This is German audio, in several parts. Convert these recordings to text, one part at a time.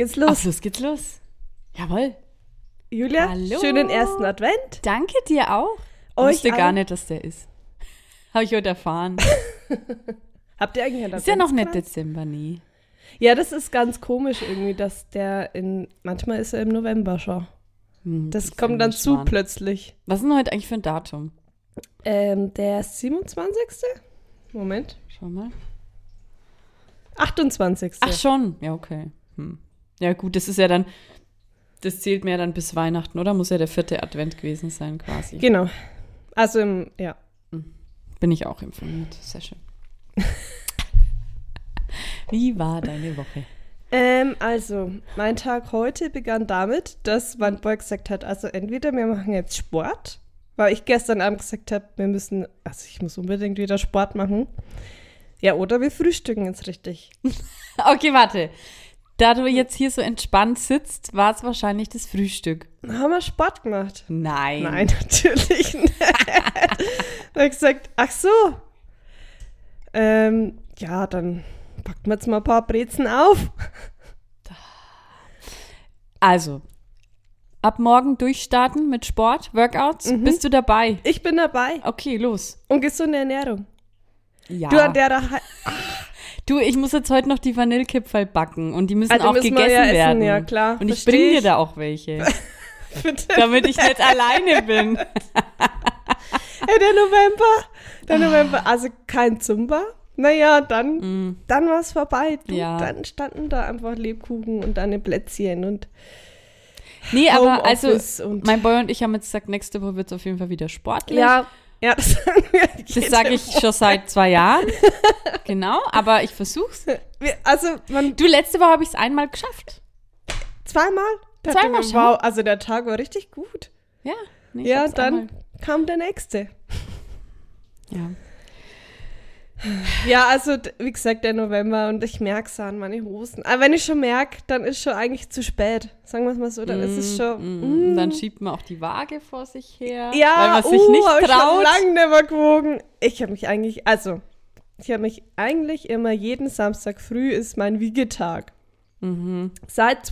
geht's los. Auf los geht's los. Jawohl. Julia, Hallo. schönen ersten Advent. Danke dir auch. Euch Wusste gar nicht, dass der ist. Habe ich heute erfahren. Habt ihr eigentlich einen Ist ja noch nicht? Dezember, nie. Ja, das ist ganz komisch irgendwie, dass der in, manchmal ist er im November schon. Hm, Das kommt dann zu plötzlich. Was ist denn heute eigentlich für ein Datum? Ähm, der 27. Moment. Schau mal. 28. Ach schon. Ja, okay. Hm. Ja gut, das ist ja dann, das zählt mir ja dann bis Weihnachten, oder? Muss ja der vierte Advent gewesen sein quasi. Genau. Also im, ja. Bin ich auch informiert. Sehr schön. Wie war deine Woche? Ähm, also, mein Tag heute begann damit, dass mein Boy gesagt hat, also entweder wir machen jetzt Sport, weil ich gestern Abend gesagt habe, wir müssen, also ich muss unbedingt wieder Sport machen. Ja, oder wir frühstücken jetzt richtig. Okay, warte. Da du jetzt hier so entspannt sitzt, war es wahrscheinlich das Frühstück. Haben wir Sport gemacht. Nein. Nein, natürlich nicht. Dann ich gesagt, ach so. Ähm, ja, dann packen wir jetzt mal ein paar Brezen auf. Also, ab morgen durchstarten mit Sport, Workouts. Mhm. Bist du dabei? Ich bin dabei. Okay, los. Und gesunde Ernährung. Ja. Du an der da Du, ich muss jetzt heute noch die Vanillekipferl backen und die müssen die auch müssen gegessen ja essen, werden. ja, klar, Und ich bringe dir da auch welche, Bitte. damit ich nicht alleine bin. Hey, der November, der November, also kein Zumba. Naja, dann, dann war es vorbei. Du, Mm. Ja. Dann standen da einfach Lebkuchen und dann Plätzchen und Nee, aber also, Homeoffice und- mein Boy und ich haben jetzt gesagt, nächste Woche wird es auf jeden Fall wieder sportlich. ja, ja, das sagen wir Das sage ich schon seit zwei Jahren. genau, aber ich versuch's. Also, man, Du, letzte Woche habe ich es einmal geschafft. zweimal? Da Zweimal schon? Wow, also der Tag war richtig gut. Ja, nee, ja, dann einmal- kam der nächste. Ja. Ja, also wie gesagt, der November und ich merke es an meine Hosen. Aber wenn ich schon merke, dann ist schon eigentlich zu spät. Sagen wir es mal so, dann ist es schon. Mm, mm. Und dann schiebt man auch die Waage vor sich her, Ja, weil man sich uh, nicht hab ich traut. lange nicht mehr gewogen. Ich habe mich eigentlich, also, ich habe mich eigentlich immer jeden Samstag früh ist mein Wiegetag. Mhm. Seit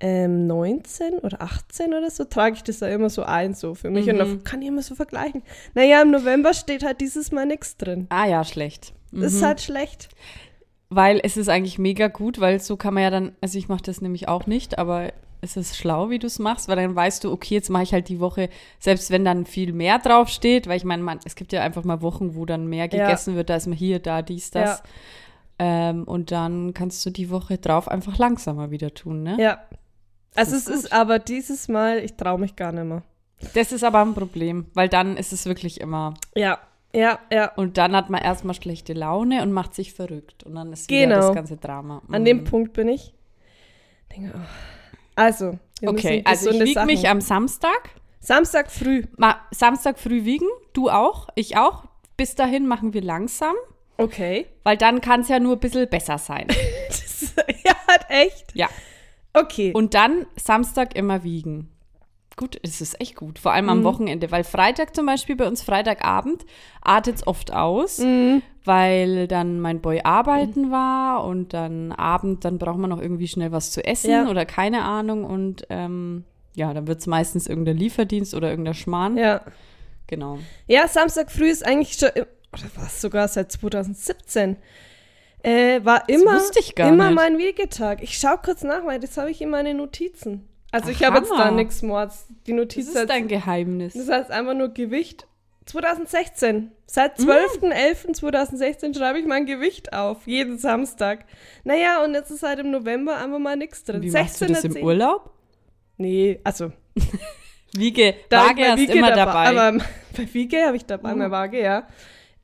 2019 oder 18 oder so trage ich das da immer so ein, so für mich. Und Mhm. dann kann ich immer so vergleichen. Naja, im November steht halt dieses Mal nichts drin. Ah ja, schlecht. Das ist halt schlecht. Weil es ist eigentlich mega gut, weil so kann man ja dann, also ich mache das nämlich auch nicht, aber es ist schlau, wie du es machst, weil dann weißt du, okay, jetzt mache ich halt die Woche, selbst wenn dann viel mehr draufsteht, weil ich meine, man, es gibt ja einfach mal Wochen, wo dann mehr Ja. gegessen wird, da ist man hier, da, dies, das. Ähm, und dann kannst du die Woche drauf einfach langsamer wieder tun, ne? Ja. Also es ist aber dieses Mal, ich traue mich gar nicht mehr. Das ist aber ein Problem, weil dann ist es wirklich immer. Ja, ja, ja. Und dann hat man erstmal schlechte Laune und macht sich verrückt. Und dann ist wieder Genau. das ganze Drama. An Mhm. dem Punkt bin ich. Denke, oh. Also, Okay, also ich wiege Sachen- mich am Samstag. Samstag früh. Ma Samstag früh wiegen, du auch, ich auch. Bis dahin machen wir langsam, Okay. weil dann kann es ja nur ein bisschen besser sein. Das, ja, hat echt. ja. Okay. Und dann Samstag immer wiegen. Gut, es ist echt gut, vor allem am Wochenende, weil Freitag zum Beispiel bei uns Freitagabend artet es oft aus, weil dann mein Boy arbeiten war und dann Abend, dann braucht man noch irgendwie schnell was zu essen Ja. oder keine Ahnung und ähm, ja, dann wird es meistens irgendein Lieferdienst oder irgendein Schmarrn. ja. Genau. Ja, Samstag früh ist eigentlich schon, oder was sogar seit 2017, äh, war immer, ich immer nicht. mein Wegetag. Ich schaue kurz nach, weil das habe ich in meine Notizen. Also ich Ach, habe jetzt da nichts Mords. Die Das Notiz ist heißt- dein Geheimnis. Das heißt einfach nur Gewicht. 2016. Mm. Seit 12.11.2016 schreibe ich mein Gewicht auf. Jeden Samstag. Naja, und jetzt ist halt im November einfach mal nichts drin. Wie machst du das im 16.10.. Urlaub? Nee, also. Wiege, Da ich Waage hast Wiege immer dabei. Oh. Aber bei Wiege habe ich dabei meine Waage, ja.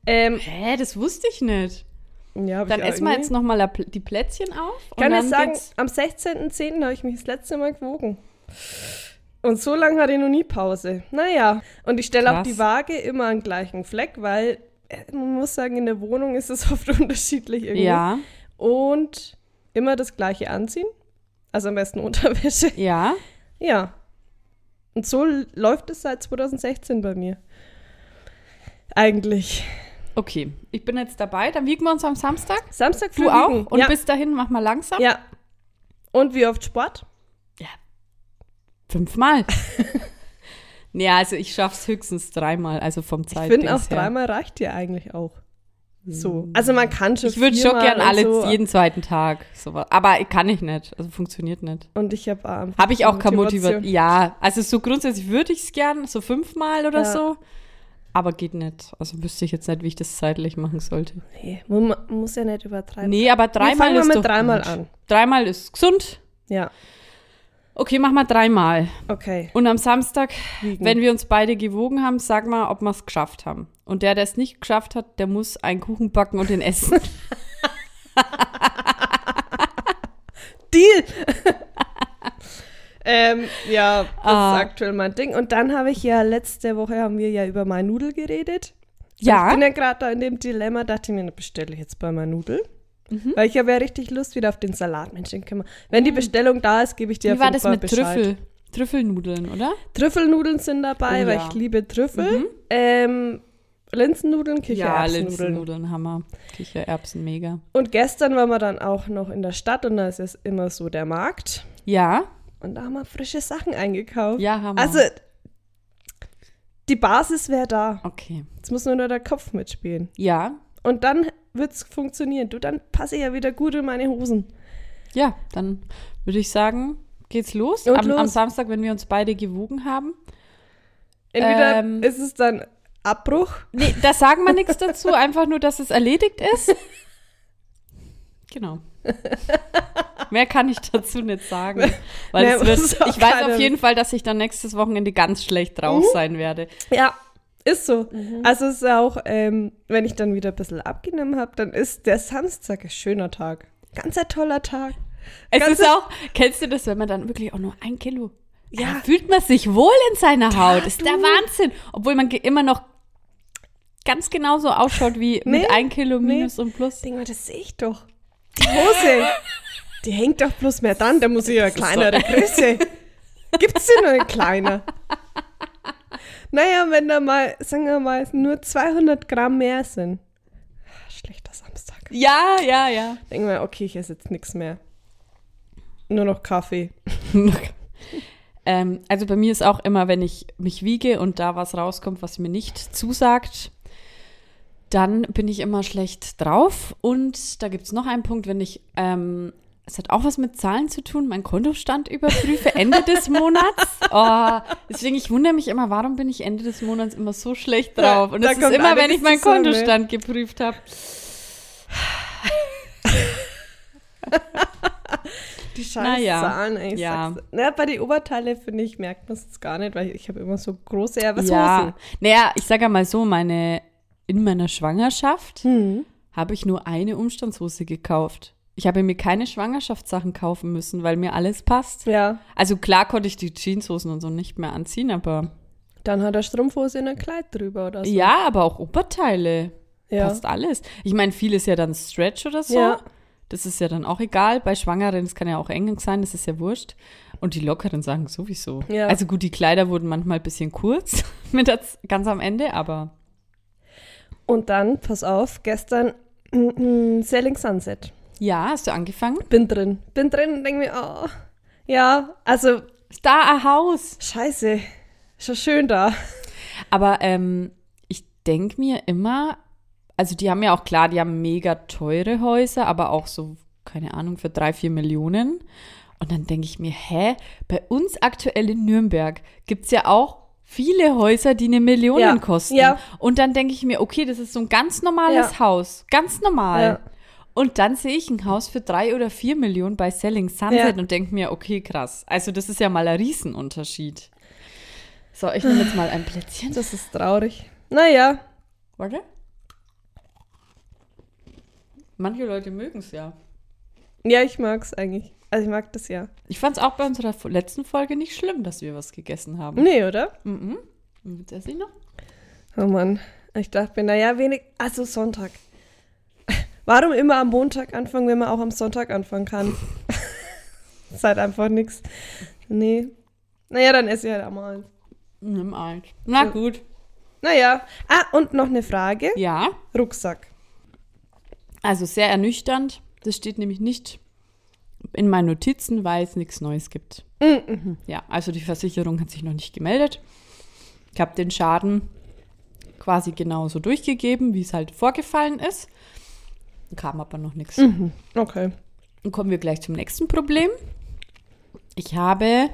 Ähm, Hä, das wusste ich nicht. Ja Dann essen wir jetzt nochmal die Plätzchen auf. Kann ich sagen, geht's- am 16.10. habe ich mich das letzte Mal gewogen. Und so lange hatte ich noch nie Pause. Naja, und ich stelle auch die Waage immer an den gleichen Fleck, weil äh, man muss sagen, in der Wohnung ist es oft unterschiedlich irgendwie. Ja, Und immer das gleiche anziehen. Also am besten Unterwäsche. ja. Ja. Und so läuft es seit 2016 bei mir. Eigentlich. Okay, ich bin jetzt dabei. Dann wiegen wir uns am Samstag. Samstag Du auch? wiegen. Und ja. bis dahin mach mal langsam. ja. Und wie oft Sport? Fünfmal. ja, also ich schaff's höchstens dreimal, also vom Ich Zeitdings finde auch her. dreimal reicht dir eigentlich auch. So. Also man kann schon Ich würde schon gern alle so. jeden zweiten Tag sowas. Aber kann ich nicht. Also funktioniert nicht. Und ich habe Habe ich auch keine Motivation. Motivation. Ja, also so grundsätzlich würde ich es gern, so fünfmal oder Ja. so. Aber geht nicht. Also wüsste ich jetzt nicht, wie ich das zeitlich machen sollte. Nee, man muss ja nicht übertreiben. Nee, aber Wir dreimal fangen ist mit dreimal gut. an. Dreimal ist gesund. Ja, Okay, mach mal dreimal. okay. Und am Samstag, Wiegen. wenn wir uns beide gewogen haben, sag mal, ob wir es geschafft haben. Und der, der es nicht geschafft hat, der muss einen Kuchen backen und den essen. Deal! ähm, ja, das Ah. ist aktuell mein Ding. Und dann habe ich ja, letzte Woche haben wir ja über mein Nudel geredet. Ich ja. bin ja gerade da in dem Dilemma, dachte ich mir, bestelle ich jetzt bei mein Nudel. Mhm. Weil ich habe ja richtig Lust wieder auf den Salat. Mensch, den können wir. Wenn die Bestellung da ist, gebe ich dir Wie auf war jeden das Fall mit Bescheid. Trüffel? Trüffelnudeln, oder? Trüffelnudeln sind dabei, Oh, weil ja. ich liebe Trüffel. Mhm. Ähm, Linsennudeln, Ja, Kichererbsennudeln. Linsennudeln, Hammer. Kichererbsen, mega. und gestern waren wir dann auch noch in der Stadt und da ist es immer so der Markt. Ja, Und da haben wir frische Sachen eingekauft. ja, Hammer. Also, die Basis wäre da. okay. Jetzt muss nur noch der Kopf mitspielen. Ja, Und dann wird es funktionieren. Du, dann passe ich ja wieder gut in meine Hosen. ja, dann würde ich sagen, geht's los. Am, los. am Samstag, wenn wir uns beide gewogen haben. Entweder Ähm. ist es dann Abbruch. Nee, da sagen wir nichts dazu, einfach nur, dass es erledigt ist. Genau. Mehr kann ich dazu nicht sagen. Weil es wird, ich weiß auf jeden Fall, dass ich dann nächstes Wochenende ganz schlecht drauf sein werde. Ja, ist so. Mhm. Also es ist auch, ähm, wenn ich dann wieder ein bisschen abgenommen habe, dann ist der Samstag ein schöner Tag. Ganz ein toller Tag. Es Ganz ist auch, kennst du das, wenn man dann wirklich auch nur ein Kilo. Ja. Fühlt man sich wohl in seiner Haut. Ist der. Wahnsinn. Obwohl man immer noch ganz genauso ausschaut wie Nee, mit ein Kilo nee. Minus und Plus. Mal, das sehe ich doch. Die Hose, die hängt doch bloß mehr dran. Da muss ich ja kleinere Größe. Gibt's die nur eine kleiner? Naja, wenn da mal, sagen wir mal, nur 200 Gramm mehr sind. Schlechter Samstag. Ja, ja, ja. Denken wir, okay, ich esse jetzt nichts mehr. Nur noch Kaffee. ähm, also bei mir ist auch immer, wenn ich mich wiege und da was rauskommt, was mir nicht zusagt, dann bin ich immer schlecht drauf. Und da gibt es noch einen Punkt, wenn ich, ähm, es hat auch was mit Zahlen zu tun, meinen Kontostand überprüfe Ende des Monats. Oh, deswegen, ich wundere mich immer, warum bin ich Ende des Monats immer so schlecht drauf? Und Da das ist immer, wenn ich meinen zusammen, ne? Kontostand geprüft habe. Die scheiß Naja, Zahlen, ey. ich ja. sag's. Na, bei den Oberteile, finde ich, merkt man es gar nicht, weil ich habe immer so große ja, was ja, naja, ich sage mal so, meine, in meiner Schwangerschaft Hm. habe ich nur eine Umstandshose gekauft. Ich habe mir keine Schwangerschaftssachen kaufen müssen, weil mir alles passt. Ja, Also klar konnte ich die Jeanshosen und so nicht mehr anziehen, aber dann hat er Strumpfhose in ein Kleid drüber oder so. ja, aber auch Oberteile. ja. Passt alles. Ich meine, viel ist ja dann Stretch oder so. Ja. Das ist ja dann auch egal. Bei Schwangeren, das kann ja auch eng sein, das ist ja wurscht. Und die Lockeren sagen sowieso. Ja. Also gut, die Kleider wurden manchmal ein bisschen kurz, mit ganz am Ende, aber Und dann, pass auf, gestern mm, mm, Selling Sunset. ja, hast du angefangen? Bin drin. Bin drin und denke mir, oh, ja, also, da ein Haus? scheiße. Ist ja schön da. Aber ähm, ich denke mir immer, also die haben ja auch klar, die haben mega teure Häuser, aber auch so, keine Ahnung, für drei, vier Millionen. Und dann denke ich mir, hä, bei uns aktuell in Nürnberg gibt es ja auch viele Häuser, die eine Million Ja, kosten. ja. Und dann denke ich mir, okay, das ist so ein ganz normales Ja. Haus, ganz normal. Und dann sehe ich ein Haus für drei oder vier Millionen bei Selling Sunset und denke mir, okay, krass. Also das ist ja mal ein Riesenunterschied. So, ich nehme jetzt mal ein Plätzchen. Das ist traurig. Naja, Warte. Manche Leute mögen es ja. ja, ich mag's eigentlich. Also ich mag das ja. Ich fand es auch bei unserer letzten Folge nicht schlimm, dass wir was gegessen haben. Nee, oder? Mhm. Und jetzt esse ich noch. Oh Mann. Ich dachte mir, naja, wenig. Also Sonntag. Warum immer am Montag anfangen, wenn man auch am Sonntag anfangen kann? ist halt einfach nichts. Nee. Naja, dann esse ich halt auch mal. Nimm eins. Na gut. Naja. Ah, und noch eine Frage. Ja. Rucksack. Also sehr ernüchternd. Das steht nämlich nicht in meinen Notizen, weil es nichts Neues gibt. Mhm. Ja, also die Versicherung hat sich noch nicht gemeldet. Ich habe den Schaden quasi genauso durchgegeben, wie es halt vorgefallen ist. Kam aber noch nichts. Okay. Dann kommen wir gleich zum nächsten Problem. Ich habe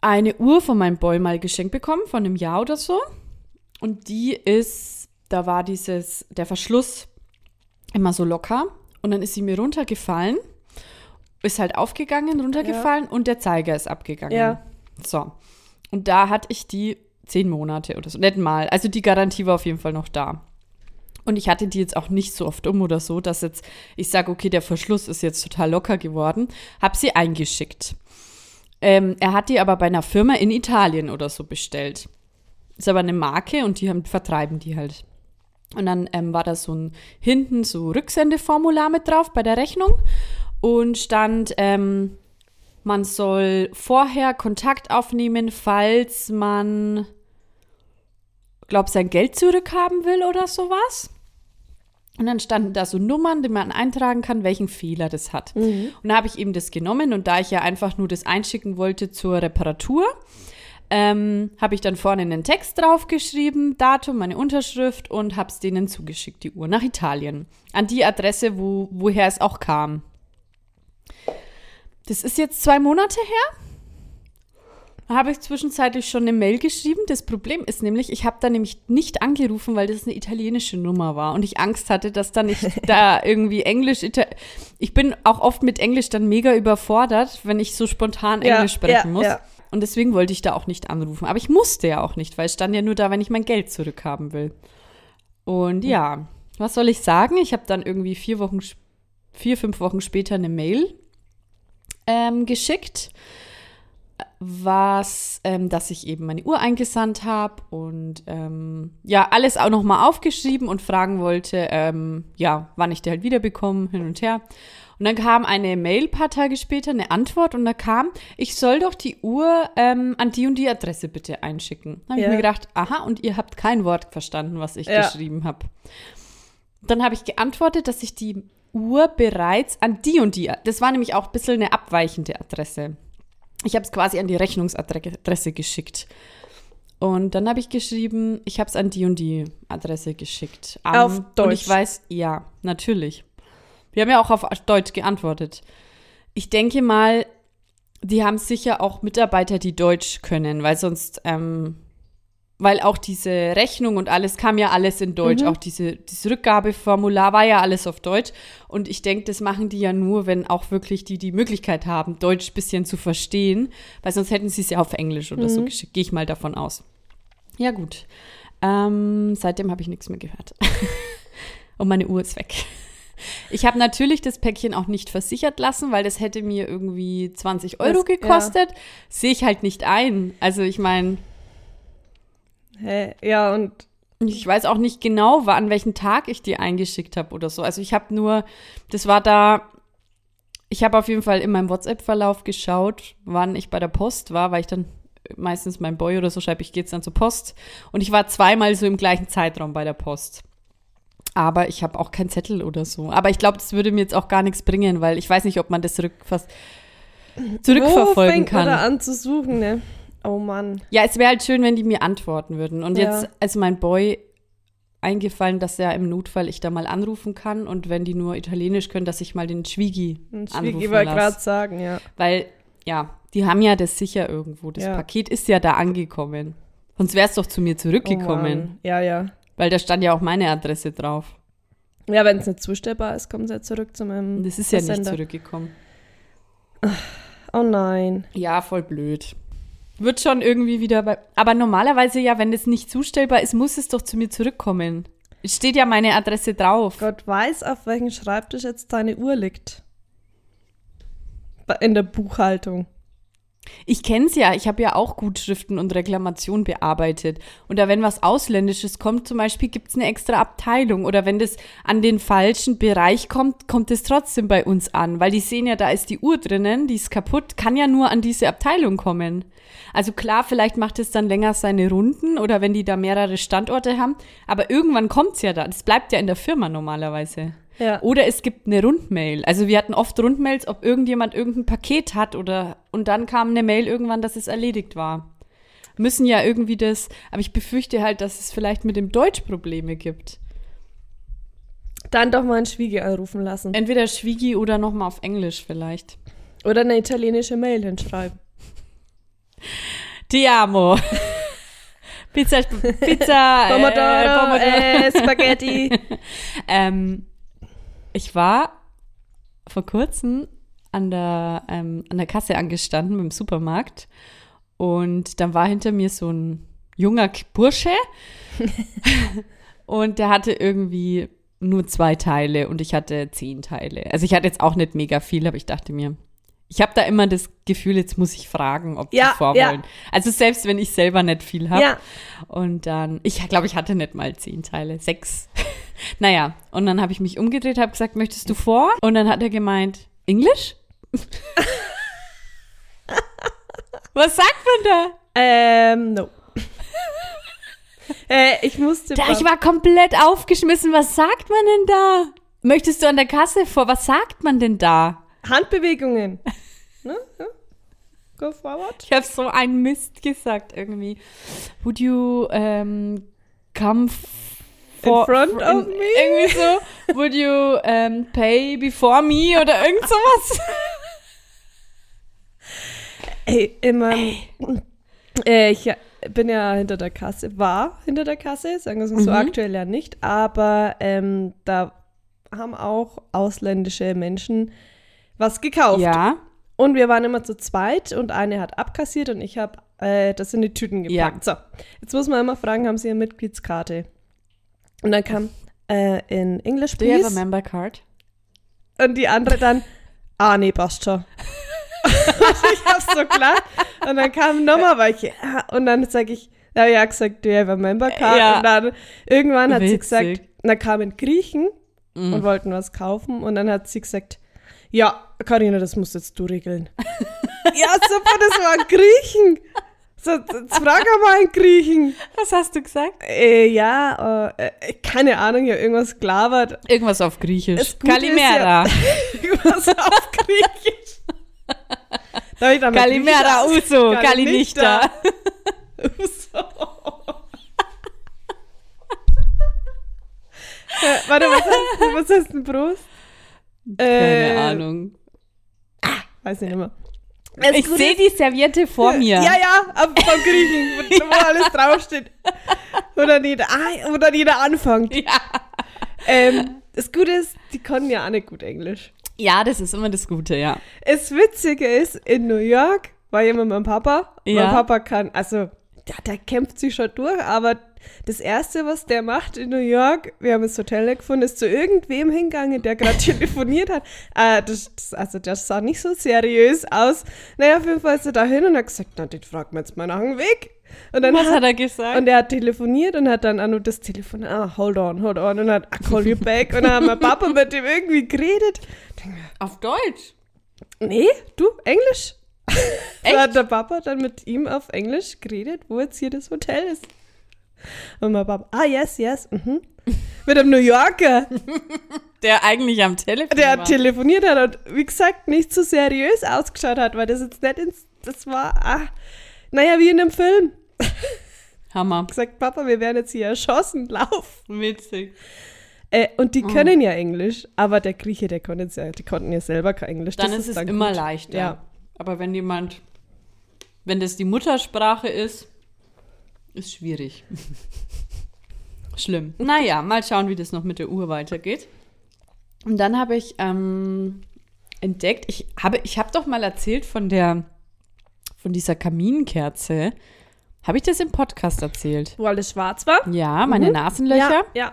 eine Uhr von meinem Boy mal geschenkt bekommen, von einem Jahr oder so. Und die ist, da war dieses, der Verschluss immer so locker. Und dann ist sie mir runtergefallen, ist halt aufgegangen, runtergefallen und der Zeiger ist abgegangen. Ja. So. Und da hatte ich die zehn Monate oder so, nicht mal. Also die Garantie war auf jeden Fall noch da. Und ich hatte die jetzt auch nicht so oft um oder so, dass jetzt ich sage, okay, der Verschluss ist jetzt total locker geworden. Hab sie eingeschickt. Ähm, er hat die aber bei einer Firma in Italien oder so bestellt. Ist aber eine Marke und die haben, vertreiben die halt. Und dann ähm, war da so ein hinten so Rücksendeformular mit drauf bei der Rechnung und stand, ähm, man soll vorher Kontakt aufnehmen, falls man, glaub, sein Geld zurückhaben will oder sowas. Und dann standen da so Nummern, die man eintragen kann, welchen Fehler das hat. Und da habe ich eben das genommen und da ich ja einfach nur das einschicken wollte zur Reparatur, ähm, habe ich dann vorne einen Text draufgeschrieben, Datum, meine Unterschrift und habe es denen zugeschickt, die Uhr, nach Italien. An die Adresse, wo, woher es auch kam. Das ist jetzt zwei Monate her. Da habe ich zwischenzeitlich schon eine Mail geschrieben. Das Problem ist nämlich, ich habe da nämlich nicht angerufen, weil das eine italienische Nummer war und ich Angst hatte, dass da nicht da irgendwie Englisch. Ita ich bin auch oft mit Englisch dann mega überfordert, wenn ich so spontan Ja, Englisch sprechen ja, muss. ja. Und deswegen wollte ich da auch nicht anrufen. Aber ich musste ja auch nicht, weil es stand ja nur da, wenn ich mein Geld zurückhaben will. Und ja, was soll ich sagen? Ich habe dann irgendwie vier Wochen, vier, fünf Wochen später eine Mail ähm, geschickt, was, ähm, dass ich eben meine Uhr eingesandt habe und ähm, ja, alles auch nochmal aufgeschrieben und fragen wollte, ähm, ja, wann ich die halt wiederbekomme, hin und her. Und dann kam eine Mail paar Tage später, eine Antwort und da kam, ich soll doch die Uhr ähm, an die und die Adresse bitte einschicken. Da habe Ja. ich mir gedacht, aha, und ihr habt kein Wort verstanden, was ich Ja. geschrieben habe. Dann habe ich geantwortet, dass ich die Uhr bereits an die und die, das war nämlich auch ein bisschen eine abweichende Adresse. Ich habe es quasi an die Rechnungsadresse geschickt. Und dann habe ich geschrieben, ich habe es an die und die Adresse geschickt. Am- Auf Und Deutsch? ich weiß, ja, natürlich. Wir haben ja auch auf Deutsch geantwortet. Ich denke mal, die haben sicher auch Mitarbeiter, die Deutsch können, weil sonst, ähm, weil auch diese Rechnung und alles kam ja alles in Deutsch. Mhm. Auch diese, dieses Rückgabeformular war ja alles auf Deutsch. Und ich denke, das machen die ja nur, wenn auch wirklich die die Möglichkeit haben, Deutsch ein bisschen zu verstehen, weil sonst hätten sie es ja auf Englisch oder so geschickt. Gehe ich mal davon aus. Ja, gut. Ähm, seitdem habe ich nichts mehr gehört. und meine Uhr ist weg. Ich habe natürlich das Päckchen auch nicht versichert lassen, weil das hätte mir irgendwie 20 Euro Das- ja. gekostet. Sehe ich halt nicht ein. Also ich meine, Hä? Ja, und ich weiß auch nicht genau, an welchem Tag ich die eingeschickt habe oder so. Also ich habe nur, das war da, ich habe auf jeden Fall in meinem WhatsApp-Verlauf geschaut, wann ich bei der Post war, weil ich dann meistens meinem Boy oder so schreibe, ich gehe jetzt dann zur Post. Und ich war zweimal so im gleichen Zeitraum bei der Post. Aber ich habe auch keinen Zettel oder so. Aber ich glaube, das würde mir jetzt auch gar nichts bringen, weil ich weiß nicht, ob man das zurückfasst, wo zurückverfolgen fängt man kann. da an zu suchen, ne? Oh Mann. Ja, es wäre halt schön, wenn die mir antworten würden. Und Ja. jetzt ist mein Boy eingefallen, dass er im Notfall ich da mal anrufen kann und wenn die nur Italienisch können, dass ich mal den Schwiegi anrufen Schwiegi wollte gerade sagen, ja. Weil, ja, die haben ja das sicher irgendwo. Das Ja. Paket ist ja da angekommen. Sonst wäre es doch zu mir Oh zurückgekommen. Mann. ja, ja. Weil da stand ja auch meine Adresse drauf. Ja, wenn es nicht zustellbar ist, kommen sie ja zurück zu meinem das ist ja nicht Versender. zurückgekommen. Oh nein. Ja, voll blöd. Wird schon irgendwie wieder bei. Aber normalerweise ja, wenn das nicht zustellbar ist, muss es doch zu mir zurückkommen. Es steht ja meine Adresse drauf. Gott weiß, auf welchem Schreibtisch jetzt deine Uhr liegt. In der Buchhaltung. Ich kenne es ja, ich habe ja auch Gutschriften und Reklamationen bearbeitet. Und da, wenn was Ausländisches kommt, zum Beispiel, gibt es eine extra Abteilung. Oder wenn das an den falschen Bereich kommt, kommt es trotzdem bei uns an. Weil die sehen ja, da ist die Uhr drinnen, die ist kaputt, kann ja nur an diese Abteilung kommen. Also klar, vielleicht macht es dann länger seine Runden oder wenn die da mehrere Standorte haben. Aber irgendwann kommt es ja da. Das bleibt ja in der Firma normalerweise. Ja. Oder es gibt eine Rundmail. Also wir hatten oft Rundmails, ob irgendjemand irgendein Paket hat oder und dann kam eine Mail irgendwann, dass es erledigt war. Müssen ja irgendwie das, aber ich befürchte halt, dass es vielleicht mit dem Deutsch Probleme gibt. Dann doch mal einen Schwiege anrufen lassen. Entweder Schwiegi oder nochmal auf Englisch vielleicht. Oder eine italienische Mail hinschreiben. Ti amo. Pizza, Pizza, Pomodoro, äh, äh, Spaghetti. ähm, ich war vor kurzem an der, ähm, an der Kasse angestanden beim Supermarkt und dann war hinter mir so ein junger Bursche und der hatte irgendwie nur zwei Teile und ich hatte zehn Teile. Also ich hatte jetzt auch nicht mega viel, aber ich dachte mir, ich habe da immer das Gefühl, jetzt muss ich fragen, ob Ja, die vorwollen. Also selbst wenn ich selber nicht viel habe. Ja. Und dann, ich glaube, ich hatte nicht mal zehn Teile, sechs. naja, und dann habe ich mich umgedreht, habe gesagt, möchtest du vor? Und dann hat er gemeint, Englisch? Was sagt man da? Ähm, no. äh, ich musste. da? Ich war komplett aufgeschmissen. Was sagt man denn da? Möchtest du an der Kasse vor? Was sagt man denn da? Handbewegungen. ne? Go forward. Ich habe so einen Mist gesagt irgendwie. Would you um, come for, front in- of me? Irgendwie so. Would you um, pay before me oder irgend sowas? Ey, immer. Äh, ich bin ja hinter der Kasse, war hinter der Kasse, sagen wir es mal so Mhm. aktuell ja nicht, aber ähm, da haben auch ausländische Menschen was gekauft. ja. Und wir waren immer zu zweit und eine hat abkassiert und ich habe äh, das in die Tüten Ja. gepackt. So, jetzt muss man immer fragen, haben sie eine Mitgliedskarte? Und dann kam äh, in English, Do you have a please. member card? Und die andere dann, ah, nee, passt schon. und ich hab's so klar. Und dann kam nochmal welche. Ah, Und dann sage ich, da ja gesagt, do you have a member card? Ja. Und dann irgendwann hat sie Witzig. gesagt, da kamen Griechen Mhm. und wollten was kaufen. Und dann hat sie gesagt, ja, Karina, das musst jetzt du regeln. ja, super, das waren Griechen. So, jetzt frag mal einen Griechen. Was hast du gesagt? Äh, ja, äh, äh, keine Ahnung, ja, irgendwas gelabert. Irgendwas auf Griechisch. Kalimera. Irgendwas auf Griechisch. Da hab ich dann mit Kalimera Griechisch Uso. Kalinichta. Uso. Äh, warte, was du- was du denn Brust? Keine Äh, Ahnung. Weiß ich nicht mehr. Das Ich sehe die Serviette vor mir. Ja, ja, vom Griechen, wo, alles draufsteht. Ah, wo dann jeder anfängt. Ja. Ähm, das Gute ist, die konnten ja auch nicht gut Englisch. Ja, das ist immer das Gute, ja. Das Witzige ist, in New York war ja mit meinem Papa. Ja. Mein Papa kann, also, der, der kämpft sich schon durch, aber das Erste, was der macht in New York, wir haben das Hotel gefunden, ist zu irgendwem hingegangen, der gerade telefoniert hat. Äh, das, das, also, das sah nicht so seriös aus. Naja, auf jeden Fall ist er da hin und hat gesagt, na, den fragt man jetzt mal nach dem Weg. Und dann Was hat er gesagt? und er hat telefoniert und hat dann auch nur das Telefon, ah, hold on, hold on, und hat, I call you back. Und dann hat mein Papa mit dem irgendwie geredet. Auf Deutsch. Nee, du, Englisch. Echt? Da hat der Papa dann mit ihm auf Englisch geredet, wo jetzt hier das Hotel ist. Und mein Papa, ah, yes, yes, mhm. Mit einem New Yorker, Der eigentlich am Telefon der war. telefoniert hat und wie gesagt nicht so seriös ausgeschaut hat, weil das jetzt nicht ins, das war, ah, naja, wie in einem Film. Hammer. Gesagt, Papa, wir werden jetzt hier erschossen, lauf. Witzig. Äh, und Oh. die können ja Englisch, aber der Grieche, der konnte ja, die konnten ja selber kein Englisch. Dann das ist es dann immer gut. leichter. Ja. Aber wenn jemand, wenn das die Muttersprache ist, ist schwierig. Schlimm. Naja, mal schauen, wie das noch mit der Uhr weitergeht. Und dann habe ich ähm, entdeckt, ich habe, ich habe doch mal erzählt von der, von dieser Kaminkerze. Habe ich das im Podcast erzählt? Wo alles schwarz war. Ja, meine Nasenlöcher. Ja, ja.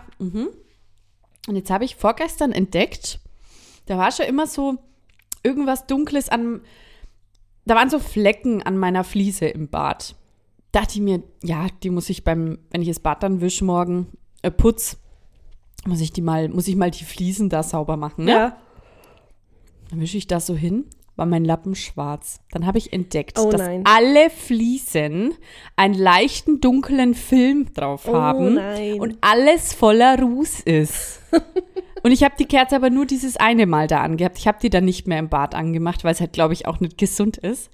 Und jetzt habe ich vorgestern entdeckt, da war schon immer so irgendwas Dunkles an, da waren so Flecken an meiner Fliese im Bad. Dachte ich mir, ja, die muss ich beim, wenn ich das Bad dann wisch morgen, äh, putz, muss ich die mal, muss ich mal die Fliesen da sauber machen, ne? Ja. Dann wische ich das so hin, war mein Lappen schwarz. Dann habe ich entdeckt, Oh dass nein. alle Fliesen einen leichten dunklen Film drauf Oh haben nein. und alles voller Ruß ist. und ich habe die Kerze aber nur dieses eine Mal da angehabt. Ich habe die dann nicht mehr im Bad angemacht, weil es halt, glaube ich, auch nicht gesund ist.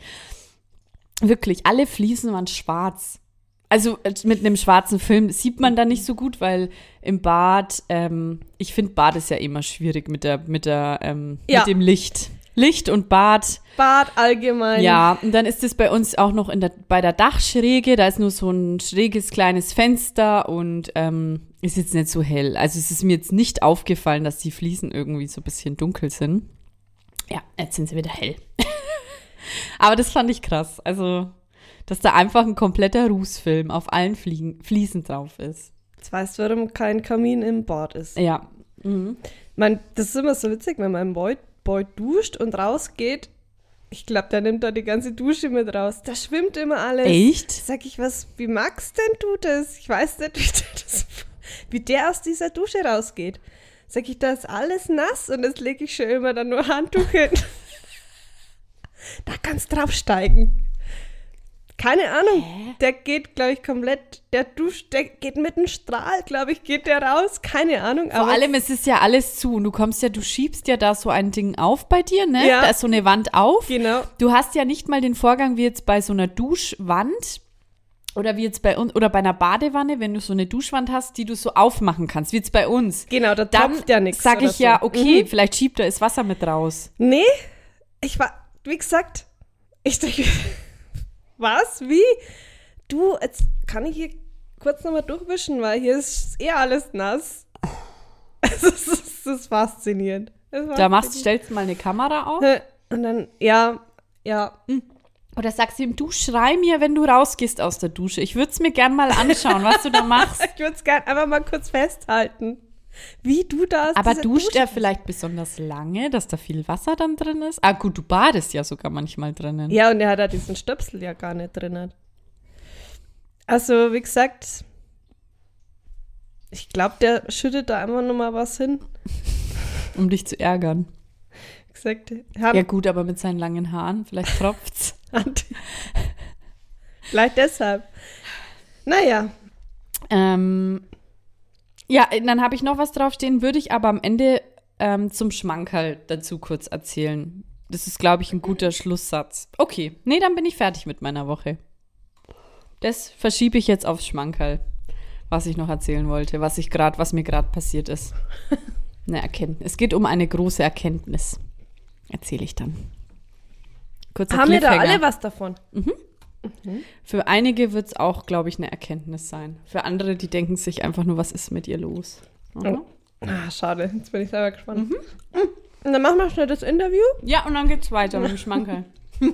Wirklich, alle Fliesen waren schwarz. Also äh, mit einem schwarzen Film sieht man da nicht so gut, weil im Bad, ähm, ich finde Bad ist ja immer schwierig mit der, mit der, ähm, Ja. mit dem Licht. Licht und Bad, Bad allgemein. ja, und dann ist es bei uns auch noch in der, bei der Dachschräge, da ist nur so ein schräges kleines Fenster und ähm, ist jetzt nicht so hell. Also es ist mir jetzt nicht aufgefallen, dass die Fliesen irgendwie so ein bisschen dunkel sind. Ja, jetzt sind sie wieder hell. Aber das fand ich krass. Also, dass da einfach ein kompletter Rußfilm auf allen Fliegen, Fliesen drauf ist. Jetzt weißt du, warum kein Kamin im Bad ist. Ja. Mhm. Man, das ist immer so witzig, wenn mein Boy, Boy duscht und rausgeht. Ich glaube, der nimmt da die ganze Dusche mit raus. Da schwimmt immer alles. Echt? Sag ich, was, wie magst denn du das? Ich weiß nicht, wie der, das, wie der aus dieser Dusche rausgeht. Sag ich, da ist alles nass und das lege ich schon immer dann nur Handtuch hin. Da kannst draufsteigen. Keine Ahnung. Der geht, glaube ich, komplett, der duscht, der geht mit einem Strahl, glaube ich, geht der raus. Keine Ahnung. Vor allem, es ist ja alles zu. Und du kommst ja, du schiebst ja da so ein Ding auf bei dir, ne? Ja. Da ist so eine Wand auf. Genau. Du hast ja nicht mal den Vorgang wie jetzt bei so einer Duschwand oder wie jetzt bei uns oder bei einer Badewanne, wenn du so eine Duschwand hast, die du so aufmachen kannst, wie jetzt bei uns. Genau, da Dann tropft ja nichts. sag ich ja, so. okay, Mhm. vielleicht schiebt da das Wasser mit raus. Nee, ich war, wie gesagt, ich denke, was, wie? Du, jetzt kann ich hier kurz nochmal durchwischen, weil hier ist eh alles nass. Es ist, es ist faszinierend. Es ist Da machst, stellst du mal eine Kamera auf. Und dann, ja, ja, Oder sagst du ihm, du schrei mir, wenn du rausgehst aus der Dusche. Ich würde es mir gern mal anschauen, was du da machst. ich würde es gerne einfach mal kurz festhalten, wie du da aus Aber duscht Dusche- er vielleicht besonders lange, dass da viel Wasser dann drin ist? Ah, gut, du badest ja sogar manchmal drinnen. Ja, und er hat ja diesen Stöpsel ja gar nicht drin. Also, wie gesagt, ich glaube, der schüttet da einfach nochmal was hin. Um dich zu ärgern. Wie gesagt, Ja, gut, aber mit seinen langen Haaren, vielleicht tropft's. vielleicht deshalb. Naja, ähm, ja, dann habe ich noch was draufstehen, würde ich aber am Ende ähm, zum Schmankerl dazu kurz erzählen. Das ist, glaube ich, ein guter Schlusssatz. Okay, nee, dann bin ich fertig mit meiner Woche. Das verschiebe ich jetzt aufs Schmankerl, was ich noch erzählen wollte, was ich gerade, was mir gerade passiert ist. Eine Erkenntnis. Es geht um eine große Erkenntnis. Erzähle ich dann. Kurzer haben wir da alle was davon? Für einige wird es auch, glaube ich, eine Erkenntnis sein. Für andere, die denken sich einfach nur, was ist mit ihr los? Mhm. Ah, schade, jetzt bin ich selber gespannt. Und dann machen wir schnell das Interview. Ja, und dann geht's weiter mit dem Schmankerl.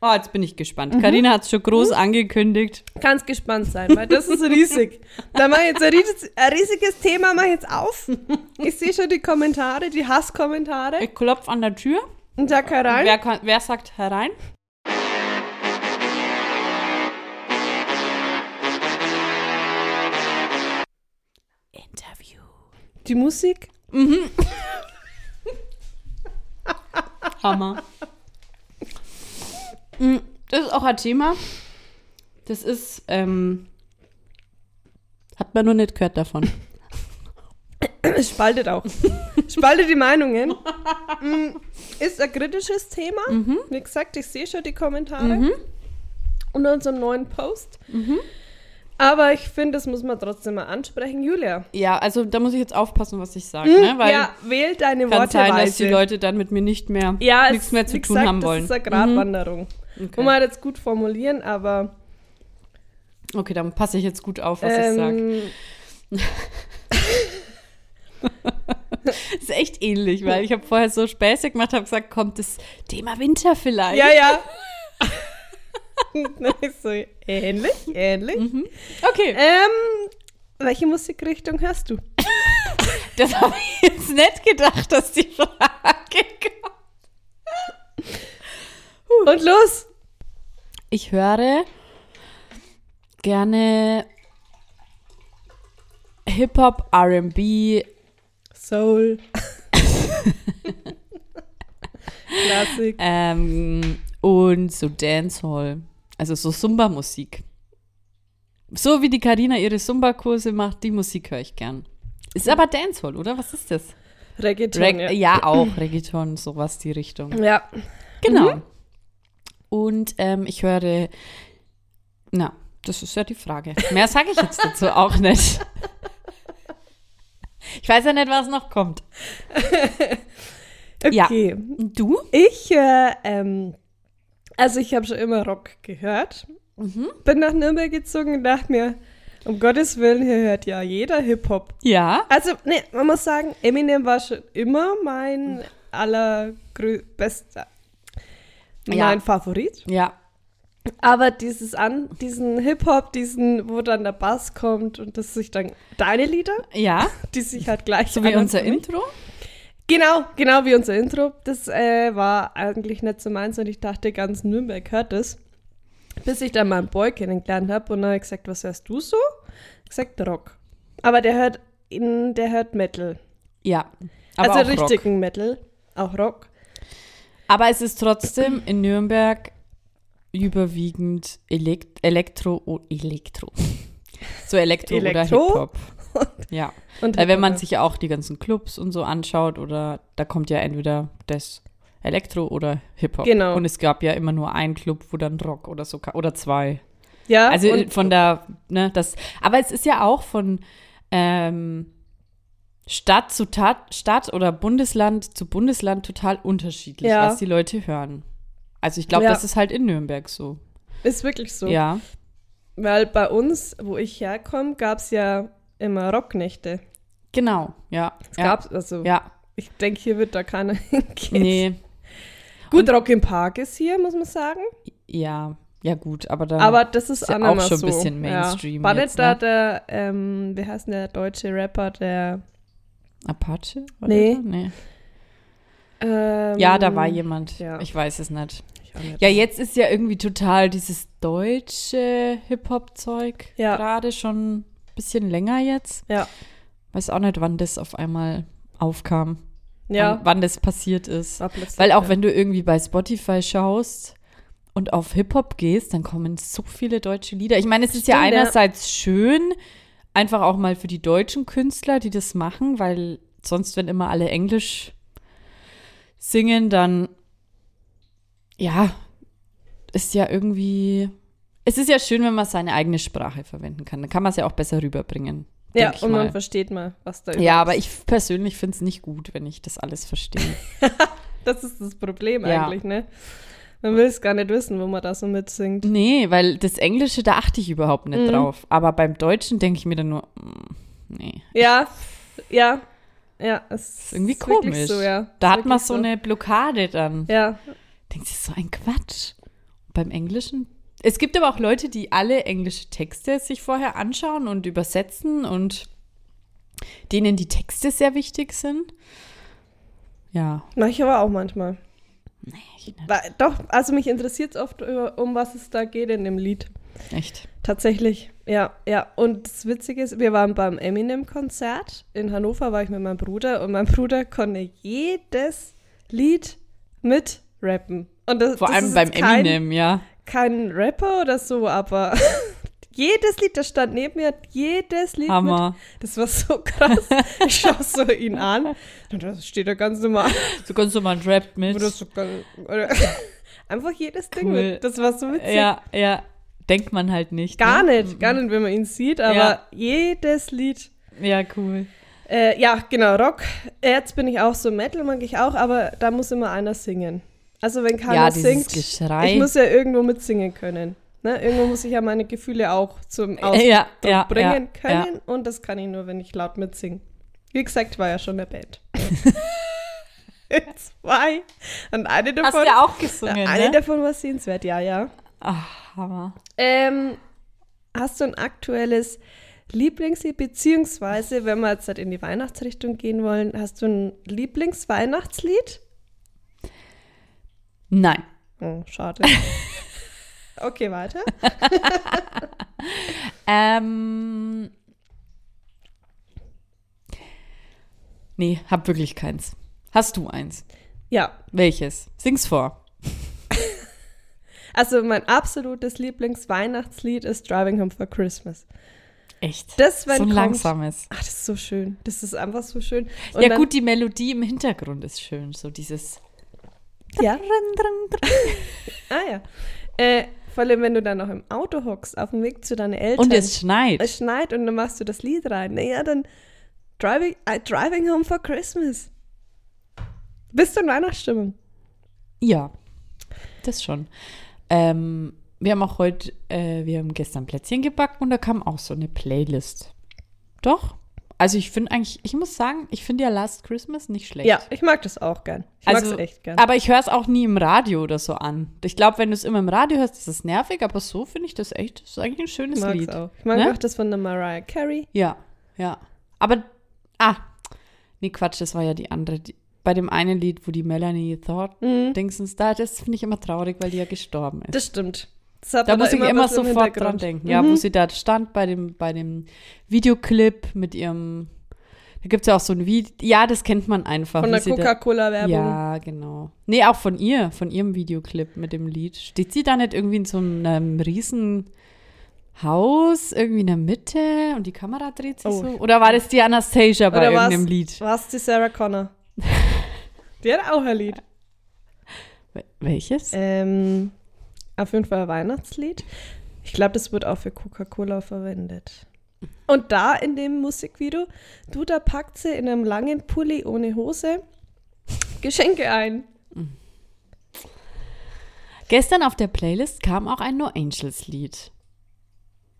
oh, jetzt bin ich gespannt. Karina hat es schon groß angekündigt. Kannst gespannt sein, weil das ist riesig. Da mache ich jetzt ein, ries ein riesiges Thema mach ich jetzt auf. Ich sehe schon die Kommentare, die Hasskommentare. Ich klopfe an der Tür. Und sag herein. Wer, kann, wer sagt herein? Die Musik. Hammer. Mm, Das ist auch ein Thema. Das ist, ähm, hat man nur nicht gehört davon. Es spaltet auch. spaltet die Meinungen. Mm, Ist ein kritisches Thema. Wie gesagt, ich sehe schon die Kommentare unter unserem neuen Post. Aber ich finde, das muss man trotzdem mal ansprechen. Julia, Ja, also da muss ich jetzt aufpassen, was ich sage, ne? Weil ja, wähl deine kann Worte sein, dass die. Leute dann mit mir nicht mehr ja, nichts mehr zu tun gesagt, haben wollen. Das ist eine Gratwanderung. Okay. Muss man jetzt gut formulieren, aber okay, dann passe ich jetzt gut auf, was ich sage. ähm, ist echt ähnlich, weil ich habe vorher so Späße gemacht, habe gesagt, kommt das Thema Winter vielleicht? ja, ja. So ähnlich, ähnlich. Okay, Ähm, welche Musikrichtung hörst du? das habe ich jetzt nicht gedacht, dass die Frage kommt. Und los! Ich höre gerne Hip-Hop, RB, Soul. Klassik. ähm, und so Dancehall. Also so Zumba-Musik. So wie die Karina ihre Zumba-Kurse macht, die Musik höre ich gern. Ist aber Dancehall, oder? Was ist das? Reggaeton. Reg ja. ja. auch, Reggaeton, sowas die Richtung. ja. Genau. Und ähm, ich höre, na, das ist ja die Frage. Mehr sage ich jetzt dazu auch nicht. Ich weiß ja nicht, was noch kommt. Ja. Okay. Und du? Ich höre, ähm, also ich habe schon immer Rock gehört. Mhm. Bin nach Nürnberg gezogen und dachte mir, um Gottes Willen, hier hört ja jeder Hip-Hop. Ja. Also, nee, man muss sagen, Eminem war schon immer mein allerbester, Ja. mein Favorit. Ja. Aber dieses an, diesen Hip-Hop, diesen, wo dann der Bass kommt und das sich dann deine Lieder, Ja. die sich halt gleich So wie unser. Intro. Genau, genau wie unser Intro. Das äh, war eigentlich nicht so meins und ich dachte, ganz Nürnberg hört das. Bis ich dann meinen Boy kennengelernt habe und dann habe ich gesagt, was hörst du so? Ich gesagt, Rock. Aber der hört, in, der hört Metal. Ja. Also auch Rock. richtigen Metal. Auch Rock. Aber es ist trotzdem in Nürnberg überwiegend Elekt Elektro oh, Elektro. So Elektro, Elektro oder Hip-Hop. Ja. Und wenn man sich ja auch die ganzen Clubs und so anschaut, oder da kommt ja entweder das Elektro oder Hip-Hop. Genau. Und es gab ja immer nur einen Club, wo dann Rock oder so, oder zwei. Ja, Also von der, ne, das, aber es ist ja auch von ähm, Stadt zu Tat, Stadt oder Bundesland zu Bundesland total unterschiedlich, Ja. was die Leute hören. Also ich glaube, Ja. das ist halt in Nürnberg so. ist wirklich so. Ja. Weil bei uns, wo ich herkomme, gab es ja immer Rocknächte. Genau, ja. Es ja. gab's, also Ja, ich denke, hier wird da keiner hingehen. nee, Gut, Rock im Park ist hier, muss man sagen. ja, ja gut, aber da. Aber das ist, ist ja auch, schon ein so. bisschen Mainstream Ja. War jetzt, da ne? der, ähm, wie heißt denn der deutsche Rapper, der Apache? War Nee. der nee. ähm, Ja, da war jemand. ja. Ich weiß es nicht. nicht. Ja, jetzt ist ja irgendwie total dieses deutsche Hip-Hop-Zeug Ja. gerade schon ein bisschen länger jetzt. Ja. Weiß auch nicht, wann das auf einmal aufkam. Ja, Wann, wann das passiert ist. Weil auch ja. wenn du irgendwie bei Spotify schaust und auf Hip-Hop gehst, dann kommen so viele deutsche Lieder. Ich meine, es ist Stimmt, ja. einerseits schön, einfach auch mal für die deutschen Künstler, die das machen, weil sonst, wenn immer alle Englisch singen, dann ja, ist ja irgendwie. Es ist ja schön, wenn man seine eigene Sprache verwenden kann. Dann kann man es ja auch besser rüberbringen. Ja, und man versteht mal, was da Ja, überhaupt aber ist. ich persönlich finde es nicht gut, wenn ich das alles verstehe. Das ist das Problem Ja. eigentlich, ne? Man will es gar nicht wissen, wo man da so mitsingt. Nee, weil das Englische, da achte ich überhaupt nicht Mhm. drauf. Aber beim Deutschen denke ich mir dann nur, mm, nee. Ja, ja, ja. Es Ist irgendwie ist komisch. So, ja. Da Ist hat man wirklich so eine Blockade dann. Ja, Denkst du, so ein Quatsch. Und beim Englischen? Es gibt aber auch Leute, die alle englische Texte sich vorher anschauen und übersetzen und denen die Texte sehr wichtig sind. Ja, mach ich aber auch manchmal. nee, ich nicht. Weil, doch, also mich interessiert es oft, über- um was es da geht in dem Lied. Echt. Tatsächlich, ja, ja. Und das Witzige ist, wir waren beim Eminem-Konzert. In Hannover war ich mit meinem Bruder und mein Bruder konnte jedes Lied mit rappen. Und das, Vor das allem beim kein, Eminem, ja. Kein Rapper oder so, aber jedes Lied, das stand neben mir, jedes Lied Hammer. mit. Das war so krass. Ich schaue so ihn an und da steht er ganz normal. So ganz normal Rap mit. Oder so ganz, oder einfach jedes Ding Cool. mit. Das war so witzig. Ja, ja. Denkt man halt nicht. Gar ne? nicht, gar nicht, wenn man ihn sieht, aber Ja. jedes Lied. Ja, cool. Äh, ja, genau, Rock. Jetzt bin ich auch so Metal, mag ich auch, aber da muss immer einer singen. Also wenn keiner Ja, singt, Geschrei. ich muss ja irgendwo mitsingen können. Ne? Irgendwo muss ich ja meine Gefühle auch zum Ausdruck ja, ja, bringen ja, können und das kann ich nur, wenn ich laut mitsinge. Wie gesagt, war ja schon in der Band. Zwei. Und eine davon, Hast du ja auch gesungen, eine ne? davon war sehenswert, ja, ja. Ach, Hammer. Ähm, hast du ein aktuelles Lieblingslied, beziehungsweise, wenn wir jetzt halt in die Weihnachtsrichtung gehen wollen, hast du ein Lieblingsweihnachtslied? Nein. Oh, schade. okay, weiter. Ähm. Nee, hab wirklich keins. Hast du eins? Ja, Welches? Sing's vor. also mein absolutes Lieblingsweihnachtslied ist Driving Home for Christmas. Echt? Das, wenn so ein kommt- langsames. Ach, das ist so schön. Das ist einfach so schön. Und ja, dann- gut, die Melodie im Hintergrund ist schön. So dieses. Ja. Ah ja. Äh, vor allem, wenn du dann noch im Auto hockst, auf dem Weg zu deinen Eltern. Und es schneit. es schneit und dann machst du das Lied rein. Naja, dann driving, äh, driving Home for Christmas. Bist du in Weihnachtsstimmung? Ja, das schon. Ähm, wir haben auch heute, äh, wir haben gestern Plätzchen gebacken und da kam auch so eine Playlist. Doch. Also ich finde eigentlich, ich muss sagen, ich finde ja Last Christmas nicht schlecht. Ja, ich mag das auch gern. Ich mag also, es echt gern. Aber ich höre es auch nie im Radio oder so an. Ich glaube, wenn du es immer im Radio hörst, ist es nervig, aber so finde ich das echt, das ist eigentlich ein schönes ich Lied. auch. Ich mag Ne? auch das von der Mariah Carey. Ja, ja. Aber, ah, nee, Quatsch, das war ja die andere. Die, bei dem einen Lied, wo die Melanie Thought Mhm. Dingsens da, das finde ich immer traurig, weil die ja gestorben ist. Das stimmt. Da muss ich ein immer bisschen im sofort dran denken. Ja, wo Mhm. sie da stand bei dem, bei dem Videoclip mit ihrem, da gibt es ja auch so ein Video, ja, das kennt man einfach. Von der da- Coca-Cola-Werbung. Ja, genau. Nee, auch von ihr, von ihrem Videoclip mit dem Lied. Steht sie da nicht irgendwie in so einem riesen Haus, irgendwie in der Mitte und die Kamera dreht sich Oh. so? Oder war das die Anastasia bei Oder irgendeinem Lied? Was die Sarah Connor? die hat auch ein Lied. Wel- Welches? Ähm, auf jeden Fall ein Weihnachtslied. Ich glaube, das wird auch für Coca-Cola verwendet. Und da in dem Musikvideo, du, da packt sie in einem langen Pulli ohne Hose Geschenke ein. Gestern auf der Playlist kam auch ein No Angels Lied.